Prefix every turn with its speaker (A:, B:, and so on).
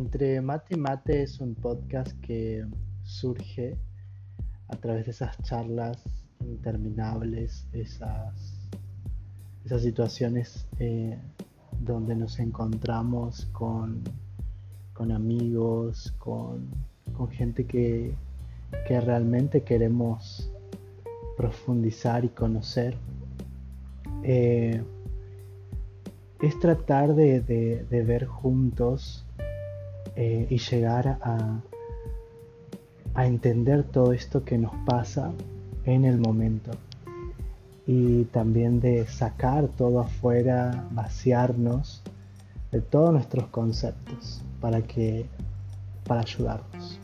A: Entre Mate y Mate es un podcast que surge a través de esas charlas interminables, esas, esas situaciones eh, donde nos encontramos con, con amigos, con, gente que, realmente queremos profundizar y conocer. Eh, es tratar de, ver juntos eh, y llegar a, a entender todo esto que nos pasa en el momento y también de sacar todo afuera, vaciarnos de todos nuestros conceptos para que para ayudarnos.